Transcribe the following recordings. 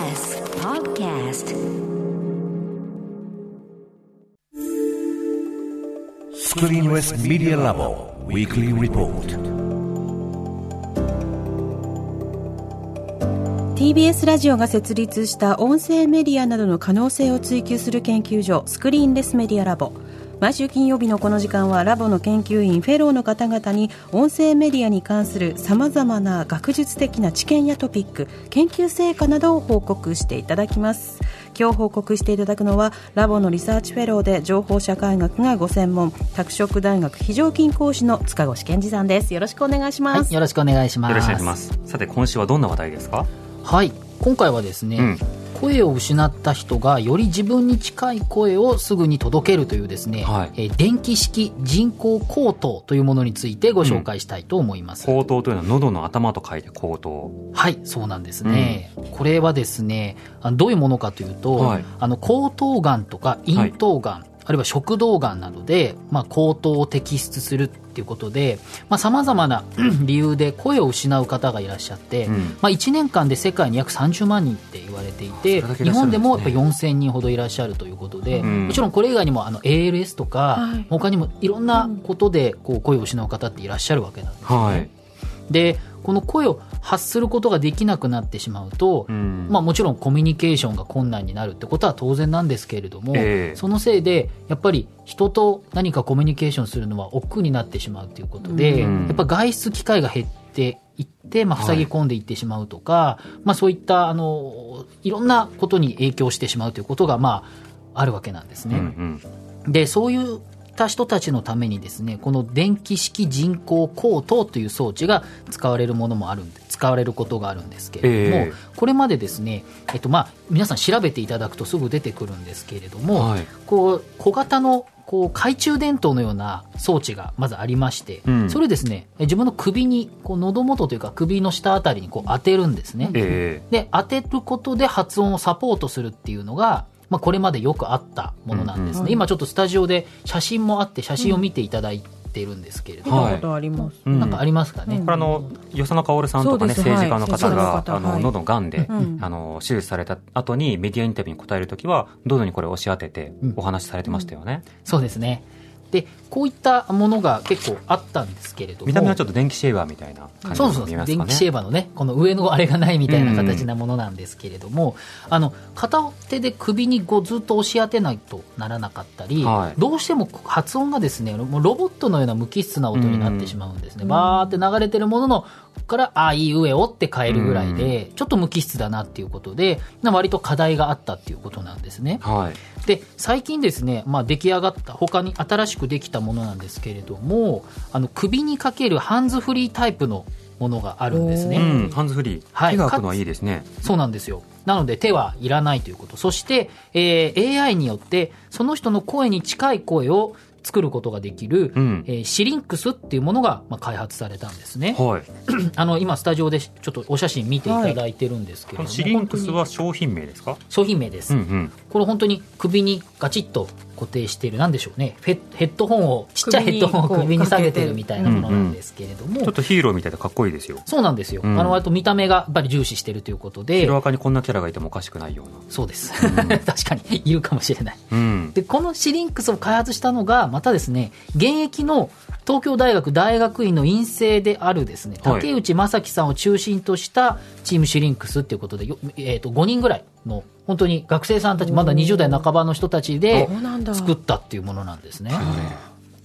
TBS Podcast Screen West Media Labo Weekly Report. TBS ラジオが設立した音声メディアなどの可能性を追求する研究所スクリーンレスメディアラボ毎週金曜日のこの時間はラボの研究員フェローの方々に音声メディアに関するさまざまな学術的な知見やトピック研究成果などを報告していただきます。今日報告していただくのはラボのリサーチフェローで情報社会学がご専門拓殖大学非常勤講師の塚越健二さんです。よろしくお願いします、はい、よろしくお願いします。よろしくお願いします。さて、今週はどんな話題ですか？はい、今回はですね、うん声を失った人がより自分に近い声をすぐに届けるというですね、はいえー電気式人工口頭というものについてご紹介したいと思います。口頭というのは喉の頭と書いて口頭。はい、そうなんですね。これはですね、どういうものかというと、はいあの喉頭がんとか咽頭がん、あるいは食道がんなどで、まあ、口頭を摘出するっていうことで、まあ、様々な 理由で声を失う方がいらっしゃって、うん。まあ、1年間で世界に約30万人って言われていて、ね。日本でもやっぱ4000人ほどいらっしゃるということで、うん。もちろんこれ以外にもあの ALS とか、はい。他にもいろんなことでこう声を失う方っていらっしゃるわけなんですね。はい。でこの声を発することができなくなってしまうと、うん。まあ、もちろんコミュニケーションが困難になるってことは当然なんですけれども、ええ。そのせいでやっぱり人と何かコミュニケーションするのは億劫になってしまうということで、うん。やっぱ外出機会が減っていって、まあ、塞ぎ込んでいってしまうとか、まあ、そういったあのいろんなことに影響してしまうということが、まあ、あるわけなんですうんね。うん。でそういった人たちのためにですねこの電気式人工口頭という装置が使われるものもあるんで使われることがあるんですけれども、ええ。これまでですね、えっとまあ、皆さん調べていただくとすぐ出てくるんですけれども、はい。こう小型のこう懐中電灯のような装置がまずありまして、うん。それをですねえ自分の首にこう喉元というか首の下あたりにこう当てるんですね。え。で当てることで発音をサポートするっていうのが、まあ、これまでよくあったものなんですね、うんうん。今ちょっとスタジオで写真もあって写真を見ていただいているんですけれども、見たことあります、えうん。なんかありますかね、うん。これあの、与謝野薫さんとかね、政治家の方はいが、はいあの、喉の癌で、うん。あの、手術された後にメディアインタビューに答えるときは、喉にこれを押し当ててうん。お話しされてましたよね。そうですねでこういったものが結構あったんですけれども。見た目はちょっと電気シェーバーみたいな感じそうそうに見えますかね？電気シェーバーのねこの上のあれがないみたいな形なものなんですけれども、あの片手で首にこうずっと押し当てないとならなかったり、はい。どうしても発音がですねもうロボットのような無機質な音になってしまうんですね、うん。バーって流れてるもののからあいい上をって変えるぐらいで、ちょっと無機質だなっていうことでな割と課題があったっていうことなんですね。はい。で最近ですね、まあ、出来上がった他に新しくできたものなんですけれどもあの首にかけるハンズフリータイプのものがあるんですね。うん、ハンズフリー。はい手が開くのはいいですね。そうなんですよ。なので手はいらないということ。そして、えー AI によってその人の声に近い声を作ることができる、うんえーシリンクスっていうものが、まあ、開発されたんですね。はい。あの今スタジオでちょっとお写真見ていただいてるんですけれども、このシリンクスは商品名ですか？商品名です。うんうん。これ本当に首にガチッと固定している、なんでしょうね。ヘッヘッドホンを、ちっちゃいヘッドホンを首に下げてるるみたいなものなんですけれども、ちょっとヒーローみたいでかっこいいですよ。そうなんですよ。うんあの、割と見た目がやっぱり重視してるということでヒ、ロアカにこんなキャラがいてもおかしくないような。そうです。確かに、いるかもしれない。うん。で、このシリンクスを開発したのが、またですね、現役の東京大学大学院の院生であるですね、はい竹内正樹さんを中心としたチームシリンクスっていうことで、よえっ、と、5人ぐらいの、本当に学生さんたち、まだ20代半ばの人たちで作ったっていうものなんですね。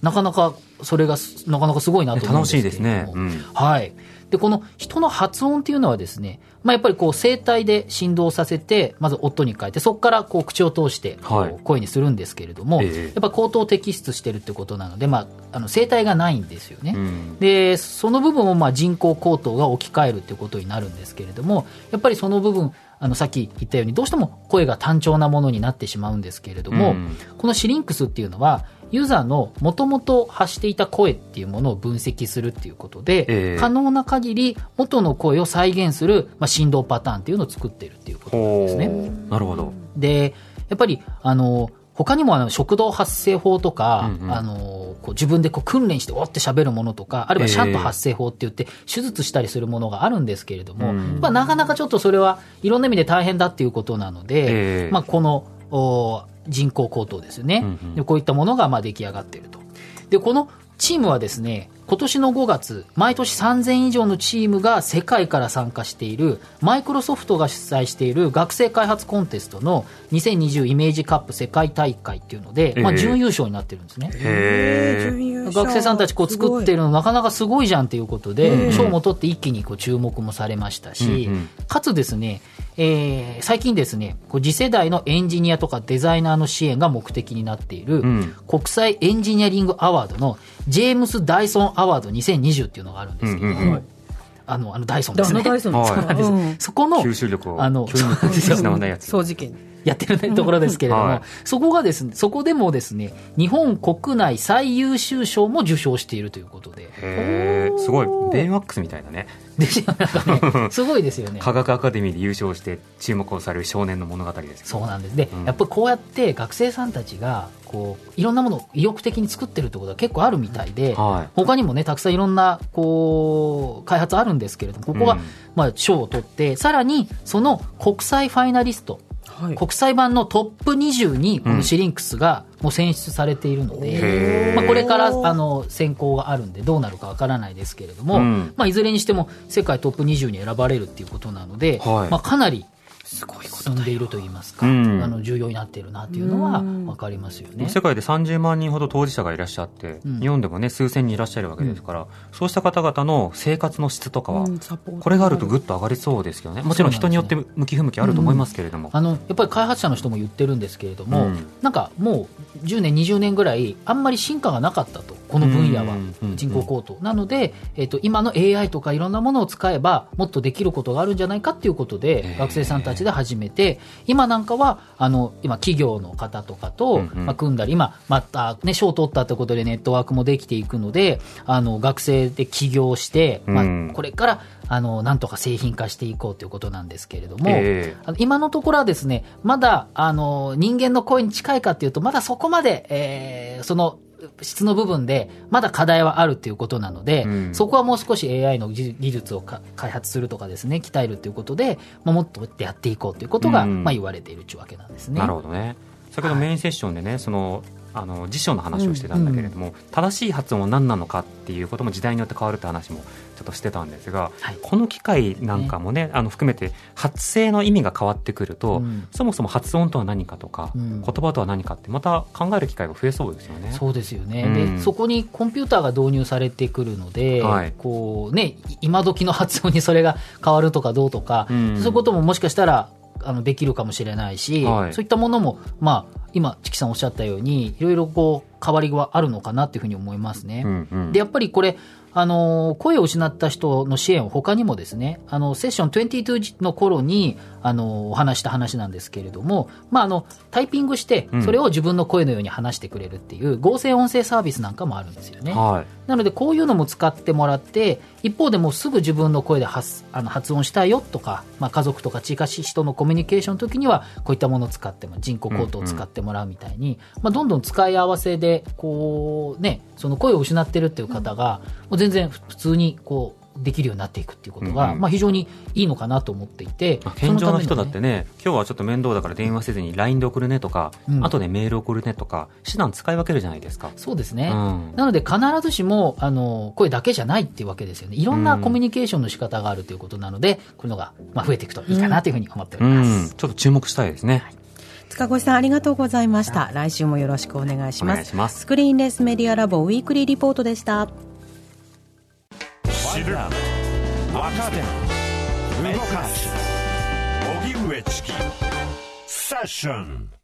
なかなか、それがす、なかなかすごいなと思うんですけれども。楽しいですねうんはい。で、この人の発音っていうのはですね、まあ、やっぱりこう声帯で振動させて、まず音に変えて、そこからこう口を通して声にするんですけれども、ええ。やっぱ口頭摘出してるってことなので、まあ、あの声帯がないんですよね。うん。で、その部分をまあ人工口頭が置き換えるっていうことになるんですけれども、やっぱりその部分、あのさっき言ったようにどうしても声が単調なものになってしまうんですけれども、うん。このシリンクスっていうのはユーザーのもともと発していた声っていうものを分析するっていうことで、ええ。可能な限り元の声を再現する、まあ、振動パターンっていうのを作っているっていうことなんですね。なるほど。で、やっぱり、あの、他にもあの食道発声法とか、うんうん。あのこう自分でこう訓練しておって喋るものとか、あるいはシャント発声法って言って手術したりするものがあるんですけれども、うんまあ、なかなかちょっとそれはいろんな意味で大変だっていうことなので、ええ。まあ、このお人工口頭ですよね、うんうんでこういったものがまあ出来上がっていると。でこのチームはですね今年の5月毎年3000以上のチームが世界から参加しているマイクロソフトが主催している学生開発コンテストの2020イメージカップ世界大会っていうので、まあ、ええ準優勝になってるんですね。へー。学生さんたちこう作ってるのなかなかすごいじゃんっていうことで、うん。賞も取って一気にこう注目もされましたし、うんうん。かつですね、えー最近ですね、こう次世代のエンジニアとかデザイナーの支援が目的になっている、うん。国際エンジニアリングアワードのジェームス・ダイソンアワード2020っていうのがあるんですけども、うんうんうん。あの、あのダイソンですね。あのダイソンですか、はいうん。そこの、吸収力をあの、吸引して失わないやつ。掃除機やってるところですけれども、はいそこがですね、そこでもですね、日本国内最優秀賞も受賞しているということで、すごい。ベイマックスみたいなね。ですよなんかね、すごいですよね。科学アカデミーで優勝して注目をされる少年の物語ですよ。そうなんです。で、うんやっぱりこうやって学生さんたちが、こう、いろんなものを意欲的に作ってるってことは結構あるみたいで、はい。他にもね、たくさんいろんな、こう、開発あるんですけれども、ここが、うんまあ、賞を取って、さらに、その国際ファイナリスト、はい。国際版のトップ20に、このシリンクスがもう選出されているので、へー。まあ、これからあの選考があるんで、どうなるかわからないですけれども、うん。まあ、いずれにしても世界トップ20に選ばれるっていうことなので、はい。まあ、かなり進んでいると言いますか、うん。あの重要になっているなっていうのはわかりますよね。世界で30万人ほど当事者がいらっしゃって、うん。日本でもね、数千人いらっしゃるわけですから、そうした方々の生活の質とかは、これがあるとぐっと上がりそうですけどね。もちろん人によって向き不向きあると思いますけれども。あのやっぱり開発者の人も言ってるんですけれども、うん。なんかもう10年、20年ぐらい、あんまり進化がなかったと、この分野は人工高等。なので、えっと今の AI とかいろんなものを使えば、もっとできることがあるんじゃないかっていうことで学生さんたちで始めて、今なんかは、あの今、企業の方とかと、まあ、組んだり、今、また、ね、賞を取ったということでネットワークもできていくので、あの学生で起業して、まうん。あ、これからあのなんとか製品化していこうということなんですけれども、今のところはですね、まだ、あの、人間の声に近いかっていうと、まだそこまで、えーその、質の部分で、まだ課題はあるっていうことなので、うんそこはもう少し AI の技技術をか開発するとかですね、鍛えるっていうことで、まあ、もっとやっていこうということが、うんまあ言われているというわけなんですね。なるほどね。先ほどメインセッションでね、その、あの辞書の話をしてたんだけれども、正しい発音は何なのかっていうことも時代によって変わるって話もちょっとしてたんですが、はい。この機会なんかもねあの含めて発声の意味が変わってくると、うん。そもそも発音とは何かとか、うん。言葉とは何かってまた考える機会が増えそうですよね。そうですよね、うん。でそこにコンピューターが導入されてくるので、はい。こうね、い今時の発音にそれが変わるとかどうとか、うん。そういうことももしかしたらあのできるかもしれないし、はい。そういったものも、まあ、今、チキさんおっしゃったように、いろいろこう変わりはあるのかなっていうふうに思いますね。うんうんでやっぱりこれあの声を失った人の支援を他にもですねあのセッション22の頃にあのお話した話なんですけれども、まあ、あのタイピングしてうんそれを自分の声のように話してくれるっていう合成音声サービスなんかもあるんですよね。はいなのでこういうのも使ってもらって一方でもうすぐ自分の声で発あの発音したいよとか、まあ、家族とか近しい人のコミュニケーションの時にはこういったものを使っても人工コートを使ってもらうみたいに、まあ、どんどん使い合わせでこう、ね、その声を失ってるっていう方がもう全然普通にこうできるようになっていくっていうことが、うんうん。まあ、非常にいいのかなと思っていてまあ健常な人だってねね今日はちょっと面倒だから電話せずに LINE で送るねとか、うん。後でメール送るねとか手段使い分けるじゃないですか。そうですね、うん。なので必ずしもあの声だけじゃないっていうわけですよね。いろんなコミュニケーションの仕方があるということなので、こういうのが、まあ、増えていくといいかなというふうに思っておりうます。ん、ちょっと注目したいですね。塚越さんありがとうございました。来週もよろしくお願いしおます。願いします。スクリーンレスメディアラボウィークリーリポートでした若手動かす。荻上チキ。セッション